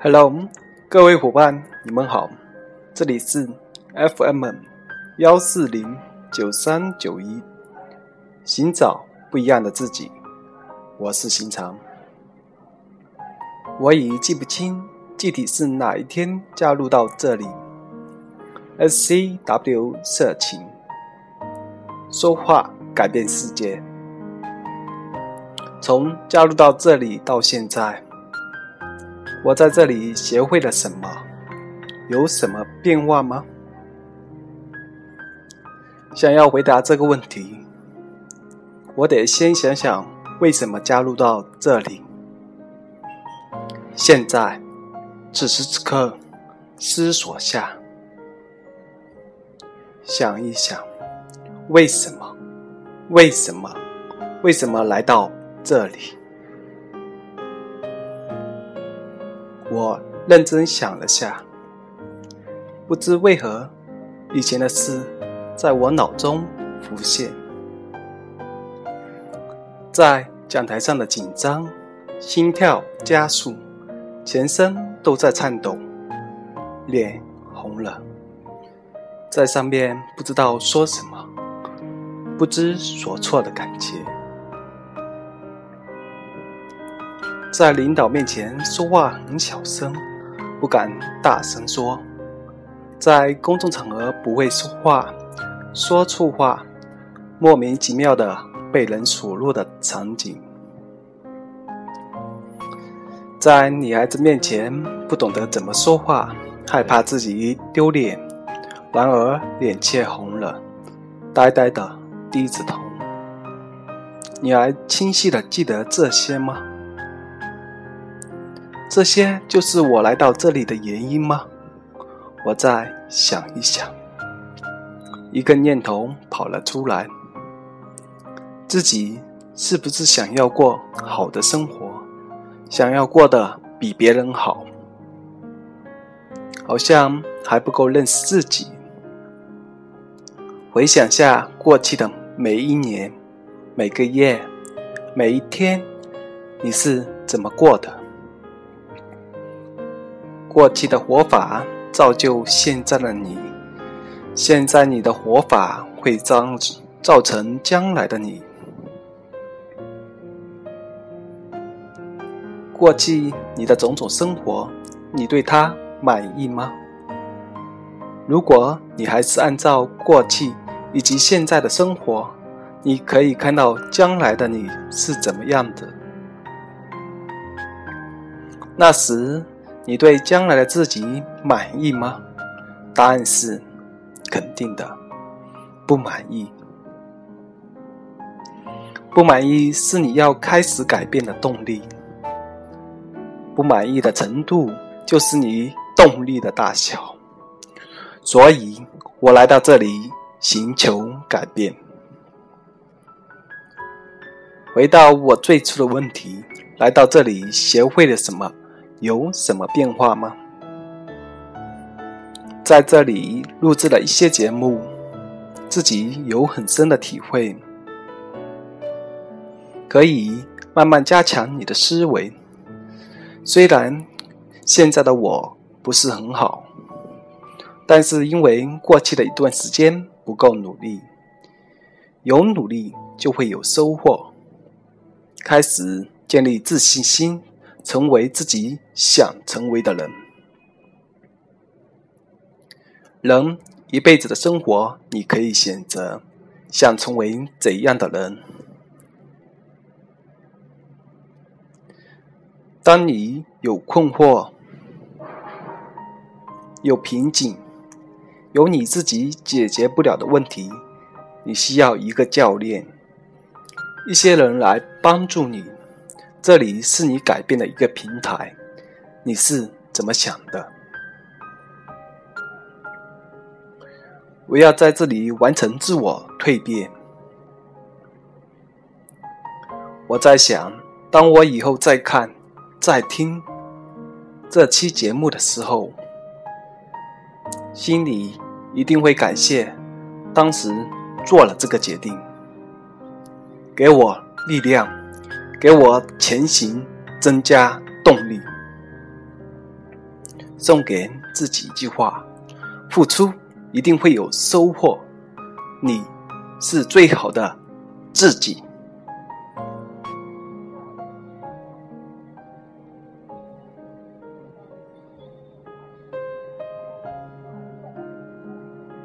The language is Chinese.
Hello，各位伙伴，你们好，这里是 FM 幺四零九三九一，寻找不一样的自己，我是行长。我已记不清具体是哪一天加入到这里，SCW 社群，说话改变世界。从加入到这里到现在。我在这里学会了什么？有什么变化吗？想要回答这个问题，我得先想想为什么加入到这里。现在，此时此刻，思索下，想一想，为什么？为什么？为什么来到这里？我认真想了下，不知为何，以前的事在我脑中浮现。在讲台上的紧张，心跳加速，全身都在颤抖，脸红了，在上面不知道说什么，不知所措的感觉。在领导面前说话很小声，不敢大声说；在公众场合不会说话，说错话，莫名其妙的被人数落的场景；在女孩子面前不懂得怎么说话，害怕自己丢脸，然而脸却红了，呆呆的低着头。你还清晰的记得这些吗？这些就是我来到这里的原因吗？我再想一想，一个念头跑了出来：自己是不是想要过好的生活，想要过得比别人好？好像还不够认识自己。回想下过去的每一年、每个月、每一天，你是怎么过的？过去的活法造就现在的你，现在你的活法会造造成将来的你。过去你的种种生活，你对它满意吗？如果你还是按照过去以及现在的生活，你可以看到将来的你是怎么样的。那时。你对将来的自己满意吗？答案是肯定的，不满意。不满意是你要开始改变的动力。不满意的程度就是你动力的大小。所以我来到这里寻求改变。回到我最初的问题，来到这里学会了什么？有什么变化吗？在这里录制了一些节目，自己有很深的体会，可以慢慢加强你的思维。虽然现在的我不是很好，但是因为过去的一段时间不够努力，有努力就会有收获，开始建立自信心。成为自己想成为的人。人一辈子的生活，你可以选择想成为怎样的人。当你有困惑、有瓶颈、有你自己解决不了的问题，你需要一个教练，一些人来帮助你。这里是你改变的一个平台，你是怎么想的？我要在这里完成自我蜕变。我在想，当我以后再看、再听这期节目的时候，心里一定会感谢当时做了这个决定，给我力量。给我前行增加动力。送给自己一句话：付出一定会有收获，你是最好的自己。